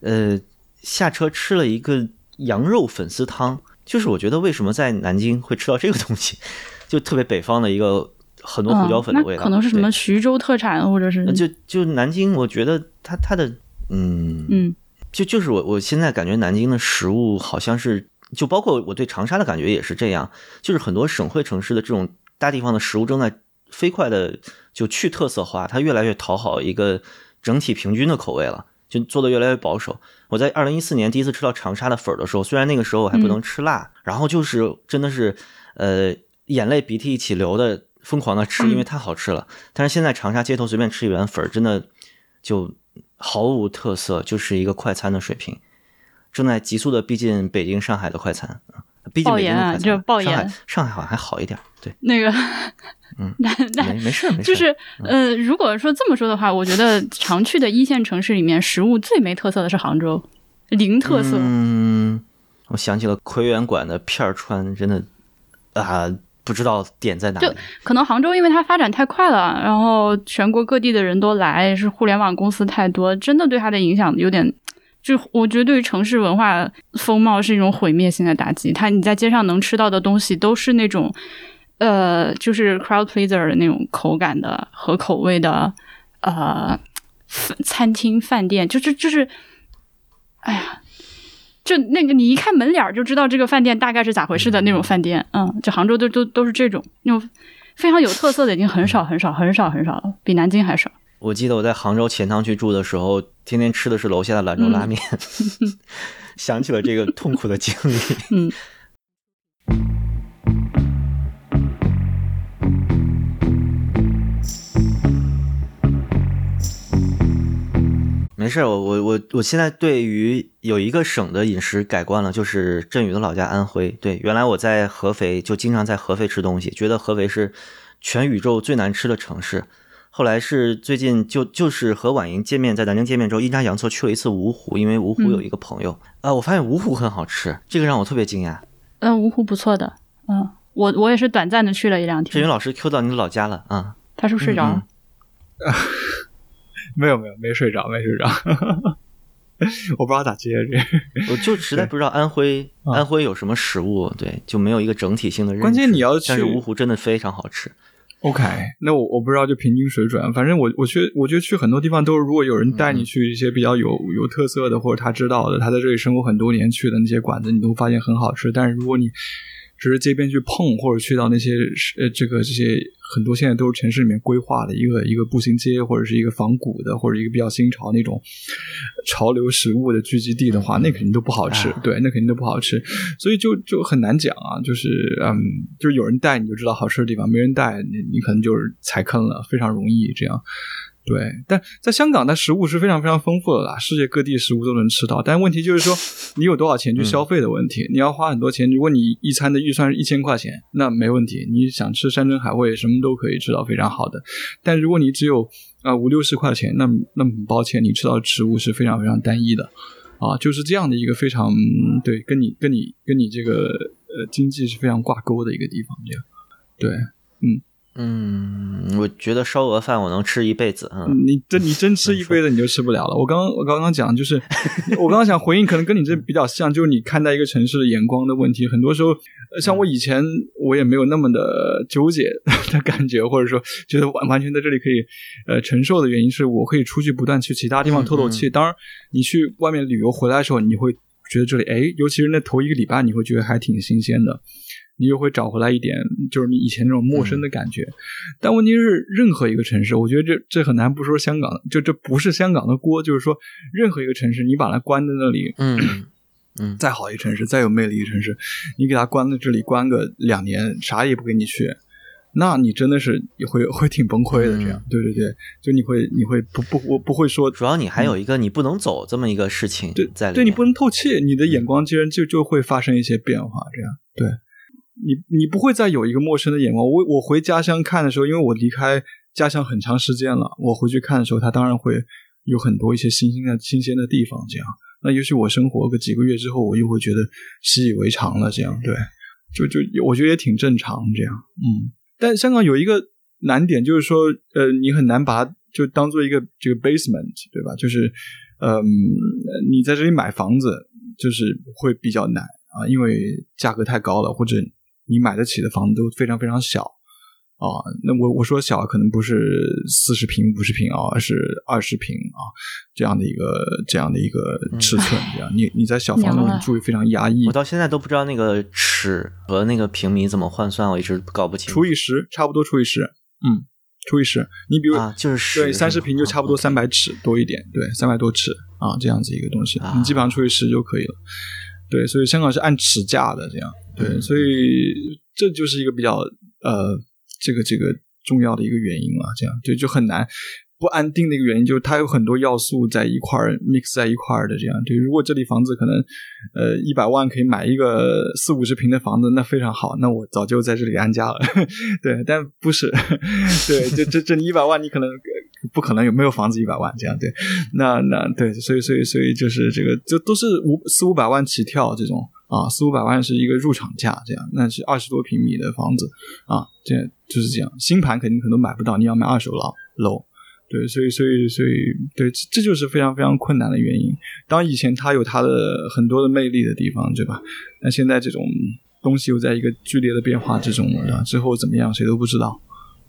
呃，下车吃了一个羊肉粉丝汤，就是我觉得为什么在南京会吃到这个东西，就特别北方的一个很多胡椒粉的味道，可能是什么徐州特产，或者是呃就就南京，我觉得它它的嗯嗯。就就是我我现在感觉南京的食物好像是，就包括我对长沙的感觉也是这样，就是很多省会城市的这种大地方的食物正在飞快的就去特色化，它越来越讨好一个整体平均的口味了，就做的越来越保守。我在二零一四年第一次吃到长沙的粉儿的时候，虽然那个时候我还不能吃辣，然后就是真的是呃眼泪鼻涕一起流的疯狂的吃，因为太好吃了。但是现在长沙街头随便吃一碗粉儿，真的就毫无特色，就是一个快餐的水平，正在急速的逼近北京、上海的快餐啊，爆言啊。就爆炎上海上海好像还好一点，对，那个，嗯 那那没没事没事，就是呃，如果说这么说的话，我觉得常去的一线城市里面，食物最没特色的是杭州，零特色。嗯，我想起了奎元馆的片儿川，真的啊、不知道点在哪就。可能杭州因为它发展太快了，然后全国各地的人都来，是互联网公司太多，真的对它的影响有点。就我觉得对于城市文化风貌是一种毁灭性的打击。它你在街上能吃到的东西都是那种，呃，就是 crowd pleaser 的那种口感的和口味的，呃，餐厅饭店，就是就是，哎呀，就那个你一看门脸就知道这个饭店大概是咋回事的那种饭店，嗯，就杭州都都都是这种那种非常有特色的，已经很少很少很少很少了，比南京还少。我记得我在杭州钱塘区住的时候，天天吃的是楼下的兰州拉面，想起了这个痛苦的经历。嗯，没事儿，我我我我现在对于有一个省的饮食改观了，就是振宇的老家安徽。对，原来我在合肥就经常在合肥吃东西，觉得合肥是全宇宙最难吃的城市。后来是最近就就是和婉莹见面，在南京见面之后，阴差阳错去了一次芜湖，因为芜湖有一个朋友啊、我发现芜湖很好吃，这个让我特别惊讶。嗯，芜湖不错的，嗯，我我也是短暂的去了一两天。志云老师 Q 到你的老家了啊、他是不是睡着了？没有没有没睡着没睡着，我不知道咋接这。我就实在不知道安徽啊安徽有什么食物，对，就没有一个整体性的认识。关键你要去但是芜湖真的非常好吃。OK，那我我不知道就平均水准，反正我我去我觉得去很多地方都是，如果有人带你去一些比较有有特色的，或者他知道的，他在这里生活很多年去的那些馆子，你都发现很好吃。但是如果你只是街边去碰，或者去到那些呃这个这些很多现在都是城市里面规划的一个一个步行街，或者是一个仿古的，或者一个比较新潮那种潮流食物的聚集地的话，那肯定都不好吃。啊对，那肯定都不好吃。所以就就很难讲啊，就是嗯，就是有人带你就知道好吃的地方，没人带你你可能就是踩坑了，非常容易这样。对，但在香港，它食物是非常非常丰富的啦，世界各地食物都能吃到。但问题就是说，你有多少钱去消费的问题。你要花很多钱，如果你一餐的预算是一千块钱，那没问题，你想吃山珍海味，什么都可以吃到非常好的。但如果你只有啊五六十块钱，那那么很抱歉，你吃到的食物是非常非常单一的。啊，就是这样的一个非常嗯对，跟你跟你跟你这个呃经济是非常挂钩的一个地方，这样。对，嗯，我觉得烧鹅饭我能吃一辈子，嗯，你真你真吃一辈子你就吃不了了。我刚我刚刚讲就是，我刚刚想回应，可能跟你这比较像，就是你看待一个城市的眼光的问题。很多时候，呃像我以前我也没有那么的纠结 的感觉，或者说觉得完完全在这里可以呃承受的原因，是我可以出去不断去其他地方透透气。当然，你去外面旅游回来的时候，你会觉得这里哎，尤其是那头一个礼拜，你会觉得还挺新鲜的。你又会找回来一点，就是你以前那种陌生的感觉。但问题是，任何一个城市，我觉得这这很难不说香港，就这不是香港的锅。就是说，任何一个城市，你把它关在那里，嗯嗯，再好一个城市，再有魅力的城市，你给它关在这里关个两年，啥也不给你去，那你真的是也会会挺崩溃的。这样，对对对，就你会你会不不我不会说，主要你还有一个你不能走这么一个事情对在里面，对你不能透气，你的眼光竟然就就会发生一些变化。这样，对。你你不会再有一个陌生的眼光。我我回家乡看的时候，因为我离开家乡很长时间了，我回去看的时候，它当然会有很多一些新鲜的新鲜的地方。这样，那也许我生活个几个月之后，我又会觉得习以为常了。这样，对，就就我觉得也挺正常。这样，嗯。但香港有一个难点，就是说，呃，你很难把它就当做一个这个 basement，对吧？就是，嗯，你在这里买房子，就是会比较难啊，因为价格太高了，或者你买得起的房子都非常非常小啊。那我我说小，可能不是四十平、五十平啊，而是二十平啊，这样的一个这样的一个尺寸。这样，你你在小房子里住非常压抑我，到现在都不知道那个尺和那个平米怎么换算，我一直搞不清除以十，差不多除以十，嗯，除以十。你比如啊，就是十对，三十平就差不多啊三百尺多一点，对，三百多尺啊，这样子一个东西，啊你基本上除以十就可以了。对，所以香港是按尺价的，这样对，嗯所以这就是一个比较呃，这个这个重要的一个原因了，这样对，就很难。不安定的一个原因就是它有很多要素在一块儿 mix 在一块儿的，这样对。如果这里房子可能呃一百万可以买一个四五十平的房子，那非常好，那我早就在这里安家了。对，但不是，对，这这这你一百万，你可能呃不可能有没有房子一百万这样对。那那对，所以所以所以就是这个，就都是五四五百万起跳这种啊，四五百万是一个入场价，这样那是二十多平米的房子啊，这就是这样。新盘肯定可能买不到，你要买二手楼楼。对，所以所以所以对，这就是非常非常困难的原因。当以前它有它的很多的魅力的地方，对吧？那现在这种东西又在一个剧烈的变化之中了，对吧之后怎么样谁都不知道。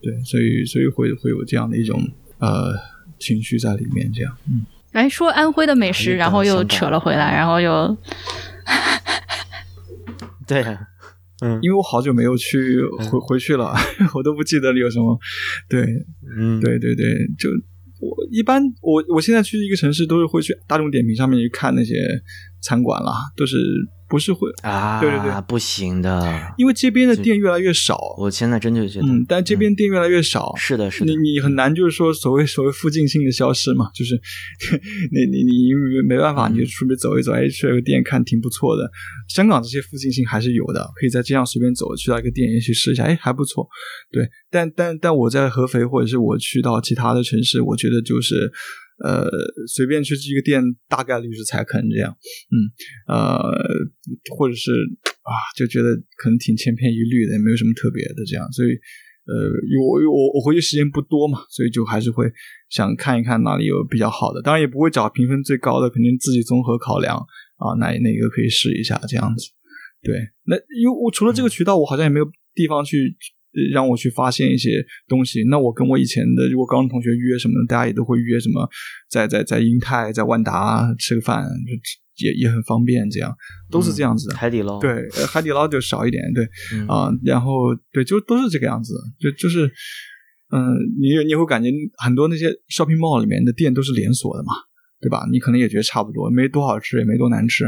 对，所以所以会会有这样的一种呃情绪在里面，这样。嗯，哎，说安徽的美食，哎然后又扯了回来，然后又 对啊，嗯因为我好久没有去回回去了，我都不记得里有什么。对，嗯，对对对，就我一般我我现在去一个城市都是会去大众点评上面去看那些餐馆啦，都是不是会，啊，对对。对不行的，因为这边的店越来越少，我现在真就觉得，嗯，但这边店越来越少，是的，是的。你，你很难就是说所谓 所谓附近性的消失嘛，就是 你你你没办法，你就出去走一走，哎，去了个店看挺不错的。香港这些附近性还是有的，可以在街上随便走，去到一个店也去试一下，哎，还不错。对，但但但我在合肥或者是我去到其他的城市，我觉得就是呃，随便去这个店，大概率是踩坑这样，嗯，呃，或者是啊，就觉得可能挺千篇一律的，也没有什么特别的这样，所以。呃，因为我我我回去时间不多嘛，所以就还是会想看一看哪里有比较好的，当然也不会找评分最高的，肯定自己综合考量啊，哪哪个可以试一下这样子。对，那因为我除了这个渠道，我好像也没有地方去呃让我去发现一些东西。那我跟我以前的如果高中同学约什么，大家也都会约什么，在在在英泰、在万达吃个饭，就也也很方便，这样都是这样子的。海底捞，对，呃海底捞就少一点，对，嗯啊、然后对，就都是这个样子，就就是，嗯、你你会感觉很多那些 shopping mall 里面的店都是连锁的嘛，对吧？你可能也觉得差不多，没多好吃，也没多难吃，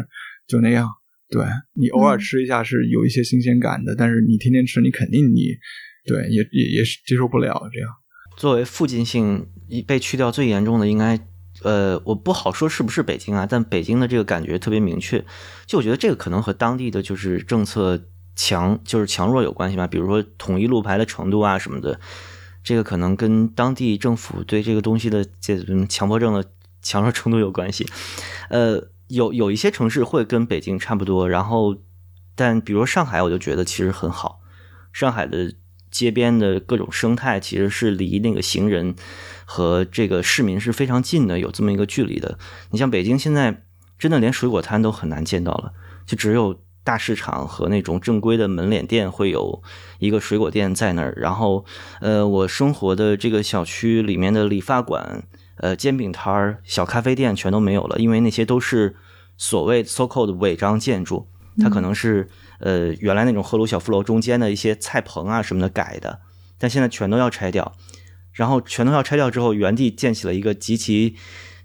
就那样。对你偶尔嗯吃一下是有一些新鲜感的，但是你天天吃，你肯定你对也也也是接受不了这样。作为附近性一被去掉最严重的，应该呃，我不好说是不是北京啊，但北京的这个感觉特别明确。就我觉得这个可能和当地的就是政策强就是强弱有关系吧，比如说统一路牌的程度啊什么的，这个可能跟当地政府对这个东西的这种强迫症的强弱程度有关系。呃，有有一些城市会跟北京差不多，然后但比如上海，我就觉得其实很好。上海的街边的各种生态其实是离那个行人和这个市民是非常近的，有这么一个距离的。你像北京现在真的连水果摊都很难见到了，就只有大市场和那种正规的门脸店会有一个水果店在那儿。然后，呃，我生活的这个小区里面的理发馆、呃煎饼摊儿、小咖啡店全都没有了，因为那些都是所谓 so called 违章建筑，它可能是。呃，原来那种赫鲁晓夫楼中间的一些菜棚啊什么的改的，但现在全都要拆掉，然后全都要拆掉之后，原地建起了一个极其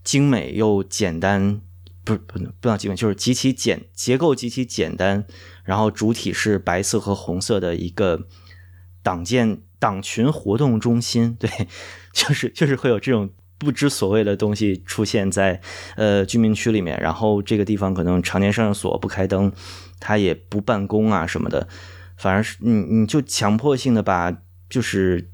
精美又简单，不是不能不能精美，就是极其简结构极其简单，然后主体是白色和红色的一个党建党群活动中心，对，就是就是会有这种不知所谓的东西出现在呃居民区里面，然后这个地方可能常年上锁不开灯。他也不办公啊什么的，反而是你你就强迫性的把就是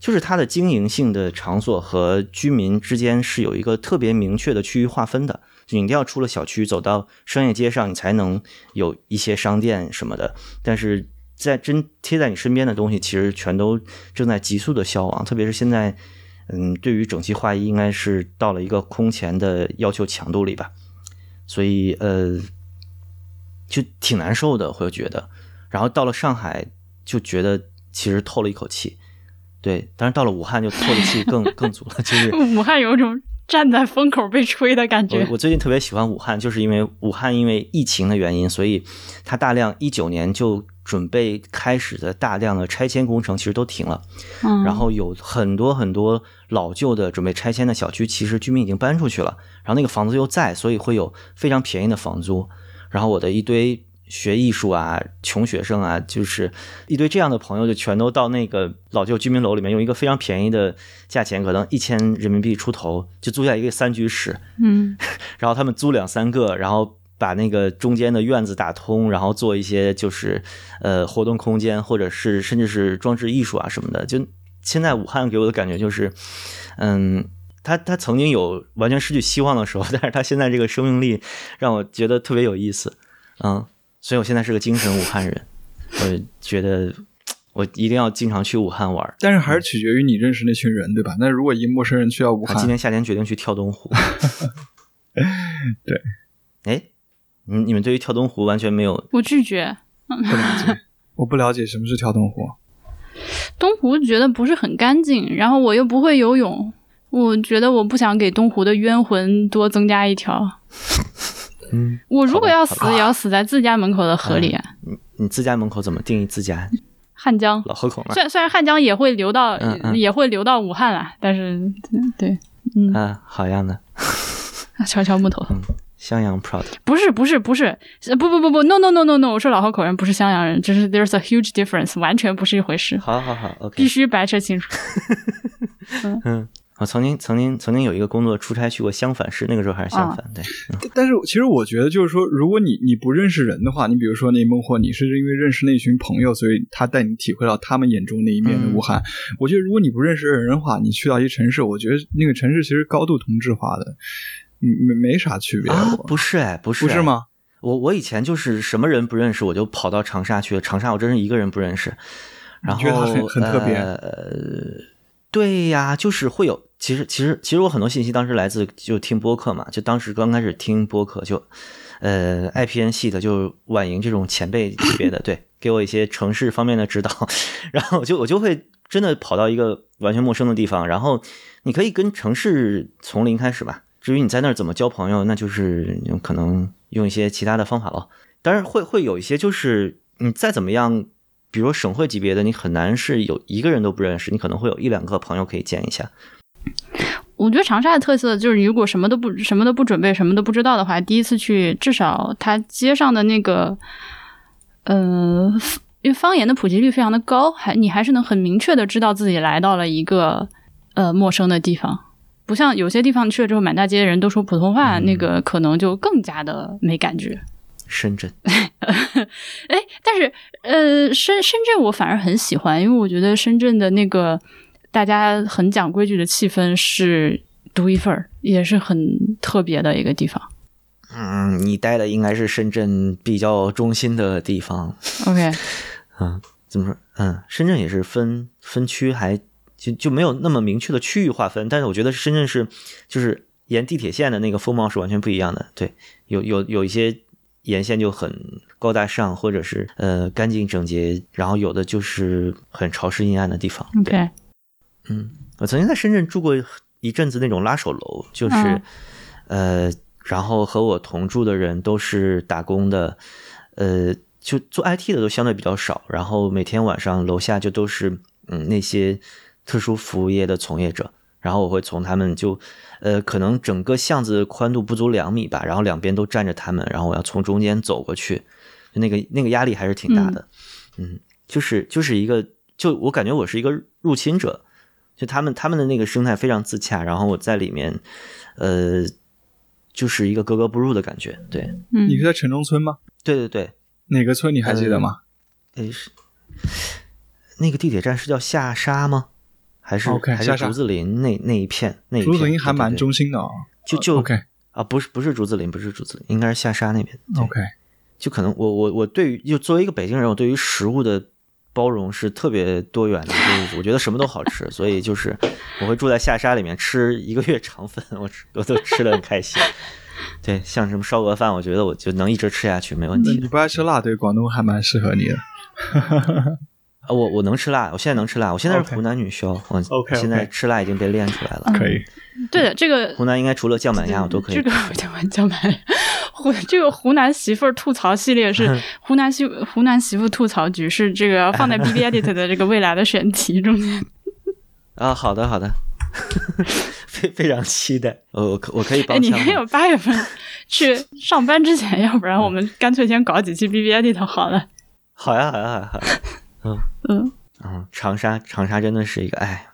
就是它的经营性的场所和居民之间是有一个特别明确的区域划分的，你一定要出了小区走到商业街上，你才能有一些商店什么的。但是在真贴在你身边的东西，其实全都正在急速的消亡，特别是现在，嗯，对于整齐划一，应该是到了一个空前的要求强度里吧。所以呃。就挺难受的，会觉得，然后到了上海就觉得其实透了一口气，对，但是到了武汉就透的气更 更足了，就是武汉有种站在风口被吹的感觉。我我最近特别喜欢武汉，就是因为武汉因为疫情的原因，所以它大量一九年就准备开始的大量的拆迁工程其实都停了，嗯，然后有很多很多老旧的准备拆迁的小区，其实居民已经搬出去了，然后那个房子又在，所以会有非常便宜的房租。然后我的一堆学艺术啊、穷学生啊，就是一堆这样的朋友，就全都到那个老旧居民楼里面，用一个非常便宜的价钱，可能一千人民币出头，就租下一个三居室。嗯，然后他们租两三个，然后把那个中间的院子打通，然后做一些就是呃活动空间，或者是甚至是装置艺术啊什么的。就现在武汉给我的感觉就是，嗯。他他曾经有完全失去希望的时候，但是他现在这个生命力让我觉得特别有意思，嗯，所以我现在是个精神武汉人，我觉得我一定要经常去武汉玩。但是还是取决于你认识那群人，对吧？那如果一个陌生人去到武汉，今年夏天决定去跳东湖。对，哎，你你们对于跳东湖完全没有？我拒绝，不了解，我不了解什么是跳东湖。东湖觉得不是很干净，然后我又不会游泳。我觉得我不想给东湖的冤魂多增加一条。嗯，我如果要死，也要死在自家门口的河里。你你自家门口怎么定义自家？汉江老河口嘛。虽然虽然汉江也会流到，也会流到武汉了，但是对，嗯啊，好样的。敲敲木头。嗯，襄阳 proud。不是不是不是，不不不不，no no no no no，我说老河口人不是襄阳人，就是 there's a huge difference，完全不是一回事。好好好，OK。必须白扯清楚。嗯。我曾经曾经曾经有一个工作出差去过襄樊市，那个时候还是相反，对。但是其实我觉得就是说，如果你你不认识人的话，你比如说那孟获，你是因为认识那群朋友，所以他带你体会到他们眼中那一面的武汉。我觉得如果你不认识人的话，你去到一城市，我觉得那个城市其实高度同质化的，没没啥区别。不是哎，不是不是吗？我我以前就是什么人不认识，我就跑到长沙去了。长沙我真是一个人不认识，然后很很特别。呃，对呀，就是会有。其实，其实，其实我很多信息当时来自就听播客嘛，就当时刚开始听播客，就呃，IPN 系的，就婉莹这种前辈级别的，对，给我一些城市方面的指导，然后我就我就会真的跑到一个完全陌生的地方，然后你可以跟城市从零开始吧。至于你在那儿怎么交朋友，那就是可能用一些其他的方法了。当然会会有一些，就是你再怎么样，比如省会级别的，你很难是有一个人都不认识，你可能会有一两个朋友可以见一下。我觉得长沙的特色就是，如果什么都不什么都不准备，什么都不知道的话，第一次去，至少它街上的那个，呃，因为方言的普及率非常的高，还你还是能很明确的知道自己来到了一个呃陌生的地方，不像有些地方去了之后，满大街的人都说普通话，那个可能就更加的没感觉。深圳，哎，但是呃，深深圳我反而很喜欢，因为我觉得深圳的那个。大家很讲规矩的气氛是独一份儿，也是很特别的一个地方。嗯，你待的应该是深圳比较中心的地方。OK，嗯，怎么说？嗯，深圳也是分分区还，就就没有那么明确的区域划分，但是我觉得深圳是就是沿地铁线的那个风貌是完全不一样的。对，有有有一些沿线就很高大上，或者是呃干净整洁，然后有的就是很潮湿阴暗的地方。对 OK，嗯，我曾经在深圳住过一阵子那种拉手楼，就是、嗯。呃，然后和我同住的人都是打工的，呃，就做 IT 的都相对比较少，然后每天晚上楼下就都是嗯那些特殊服务业的从业者，然后我会从他们就呃可能整个巷子宽度不足两米吧，然后两边都站着他们，然后我要从中间走过去，就那个那个压力还是挺大的，嗯，就是就是一个就我感觉我是一个入侵者。就他们他们的那个生态非常自洽，然后我在里面，呃，就是一个格格不入的感觉。对，嗯你是在城中村吗？对对对，哪个村你还记得吗？诶是那个地铁站是叫下沙吗？还是 OK，下沙还是竹子林那那一片那一竹林还蛮中心的啊。就就 OK 啊，不是不是竹子林，不是竹子林，应该是下沙那边。OK，就可能我我我对于就作为一个北京人，我对于食物的包容是特别多元的，就是我觉得什么都好吃，所以就是我会住在下沙里面吃一个月肠粉，我吃我都吃的很开心。对，像什么烧鹅饭，我觉得我就能一直吃下去，没问题你不爱吃辣，对广东还蛮适合你的。啊。我我能吃辣，我现在能吃辣，我现在是湖南女校，我现在吃辣已经被练出来了。可以，对的，这个湖南应该除了酱板鸭，我都可以这个讲完讲完，湖这个湖南媳妇儿吐槽系列是 湖南媳湖南媳妇吐槽局，是这个放在 B B Edit 的这个未来的选题中间。啊。好的好的，非非常期待，我我可我可以哎，帮腔你还有八月份去上班之前，要不然我们干脆先搞几期 B B Edit 好了。好呀好呀好呀好呀。嗯嗯，长沙，长沙真的是一个，哎，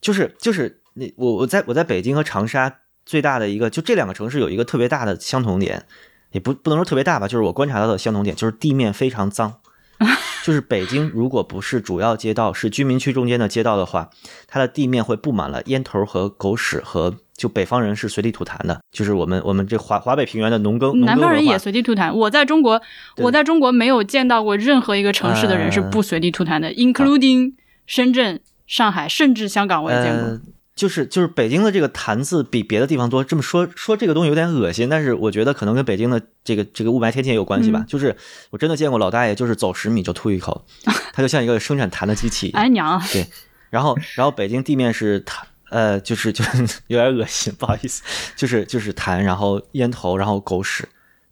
就是就是你我我在我在北京和长沙最大的一个，就这两个城市有一个特别大的相同点，也不不能说特别大吧，就是我观察到的相同点，就是地面非常脏。就是北京，如果不是主要街道，是居民区中间的街道的话，它的地面会布满了烟头和狗屎和就北方人是随地吐痰的，就是我们我们这华华北平原的农耕南方人也随地吐痰。我在中国，我在中国没有见到过任何一个城市的人是不随地吐痰的、i n c l u d i n g 深圳、上海，甚至香港我也见过。呃就是就是北京的这个痰字比别的地方多。这么说说这个东西有点恶心，但是我觉得可能跟北京的这个这个雾霾天气也有关系吧。嗯就是我真的见过老大爷，就是走十米就吐一口，他就像一个生产痰的机器。哎娘，对，然后然后北京地面是痰，呃，就是就是 有点恶心，不好意思，就是就是痰，然后烟头，然后狗屎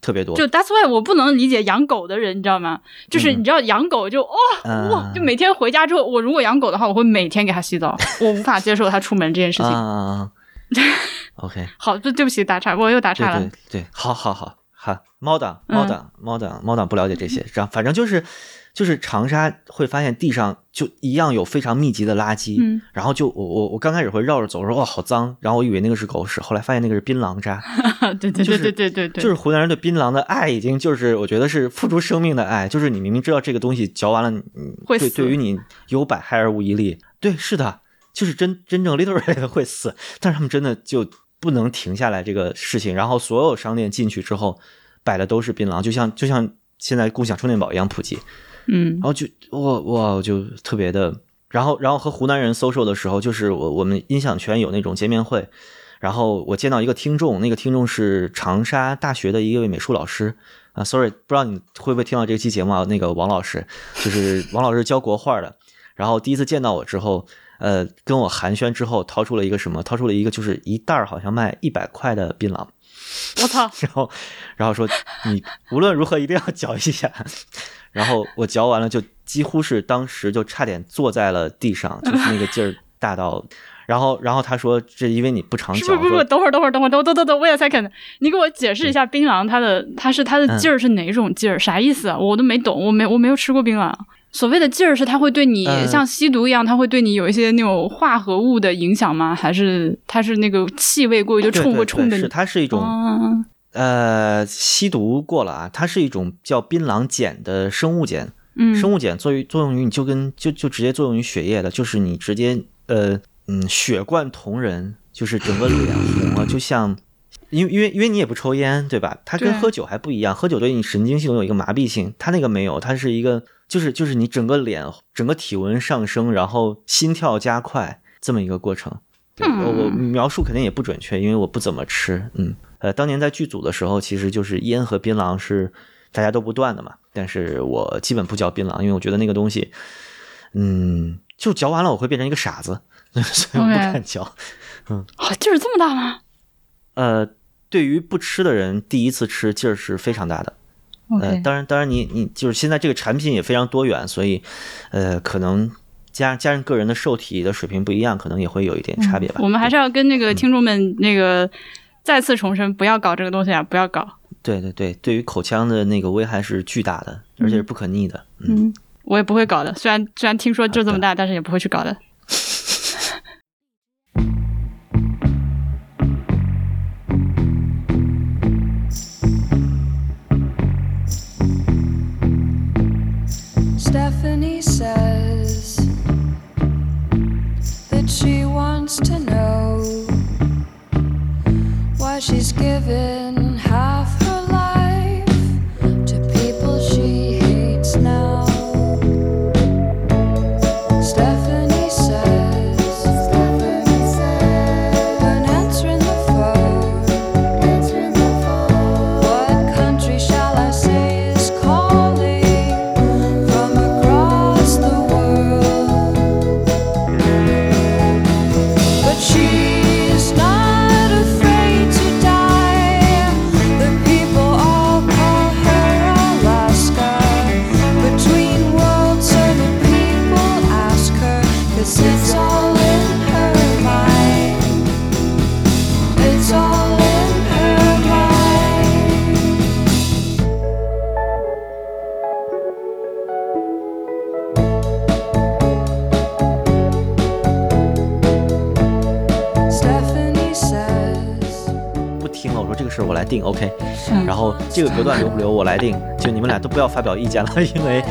特别多。就 That's why 我不能理解养狗的人，你知道吗？就是嗯你知道养狗就哦嗯哇，就每天回家之后，我如果养狗的话，我会每天给它洗澡，我无法接受它出门这件事情。啊，OK，好，对对不起，打岔，我又打岔了。对对，好好好好，猫党嗯猫党猫党猫党不了解这些，这样反正就是就是长沙会发现地上就一样有非常密集的垃圾，嗯。然后就我我我刚开始会绕着走，说哇好脏，然后我以为那个是狗屎，后来发现那个是槟榔渣，对对对对对对对，就是湖南人对槟榔的爱已经就是我觉得是付出生命的爱，就是你明明知道这个东西嚼完了，嗯，对会对于你有百害而无一利，对，是的，就是真真正 literally 的会死，但是他们真的就不能停下来这个事情，然后所有商店进去之后摆的都是槟榔，就像就像现在共享充电宝一样普及，嗯然后就哇哇，我就特别的，然后然后和湖南人 social 的时候，就是我我们音响圈有那种见面会，然后我见到一个听众，那个听众是长沙大学的一位美术老师啊，sorry，不知道你会不会听到这期节目啊？那个王老师，就是 王老师教国画的，然后第一次见到我之后。呃，跟我寒暄之后，掏出了一个什么？掏出了一个就是一袋儿好像卖一百块的槟榔，我操，然后，然后说你无论如何一定要 嚼一下。然后我嚼完了，就几乎是当时就差点坐在了地上，就是那个劲儿大到。然后，然后他说这因为你不常嚼，不不不等会儿等会儿等会儿等等等等，wait a second，你给我解释一下槟榔它的它是它的劲儿是哪种劲儿？啥意思啊？我都没懂，我没我没有吃过槟榔。所谓的劲儿是它会对你、呃像吸毒一样，它会对你有一些那种化合物的影响吗？还是它是那个气味过于就冲对对对是会冲着你？它是一种、啊呃吸毒过了啊，它是一种叫槟榔碱的生物碱。嗯生物碱作用作用于你就跟就就直接作用于血液的，就是你直接呃嗯血贯瞳仁，就是整个脸红了，就像因为因为因为你也不抽烟，对吧？它跟喝酒还不一样，喝酒对你神经系统有一个麻痹性，它那个没有，它是一个就是就是你整个脸整个体温上升，然后心跳加快这么一个过程。对我我描述肯定也不准确，因为我不怎么吃。嗯，呃，当年在剧组的时候，其实就是烟和槟榔是大家都不断的嘛，但是我基本不嚼槟榔，因为我觉得那个东西，嗯，就嚼完了我会变成一个傻子，所以我不敢嚼。啊，劲儿这么大吗呃，对于不吃的人，第一次吃劲儿是非常大的。呃，当然，当然你，你就是现在这个产品也非常多元，所以，呃，可能加加上个人的受体的水平不一样，可能也会有一点差别吧。嗯我们还是要跟那嗯个听众们那个再次重申，不要搞这个东西啊，不要搞。对对对，对于口腔的那个危害是巨大的，而且是不可逆的。嗯，嗯，我也不会搞的，虽然虽然听说就这么大，但是也不会去搞的。She's given 听了，我来定，OK。嗯然后这个隔断留不留我来定，就你们俩都不要发表意见了，因为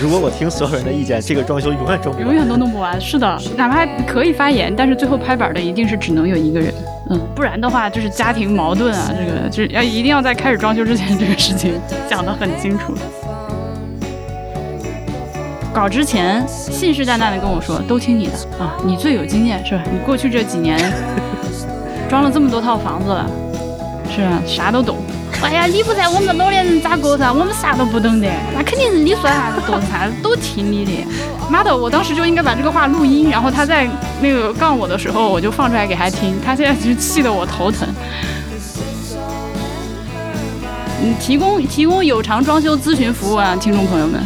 如果我听所有人的意见，这个装修永远装不完。永远都弄不完。是的，哪怕可以发言，但是最后拍板的一定是只能有一个人。嗯，不然的话就是家庭矛盾啊，这个就是要一定要在开始装修之前这个事情讲得很清楚。搞之前信誓旦旦的跟我说，都听你的啊，你最有经验是吧？你过去这几年 装了这么多套房子了，是吧？啥都懂。哎呀，你不在，我们老年人咋过噻？我们啥都不懂的，那肯定是你说啥子懂啥子，都听你的。妈的，我当时就应该把这个话录音，然后他在那个杠我的时候，我就放出来给他听。他现在就气得我头疼。嗯，提供提供有偿装修咨询服务啊，听众朋友们，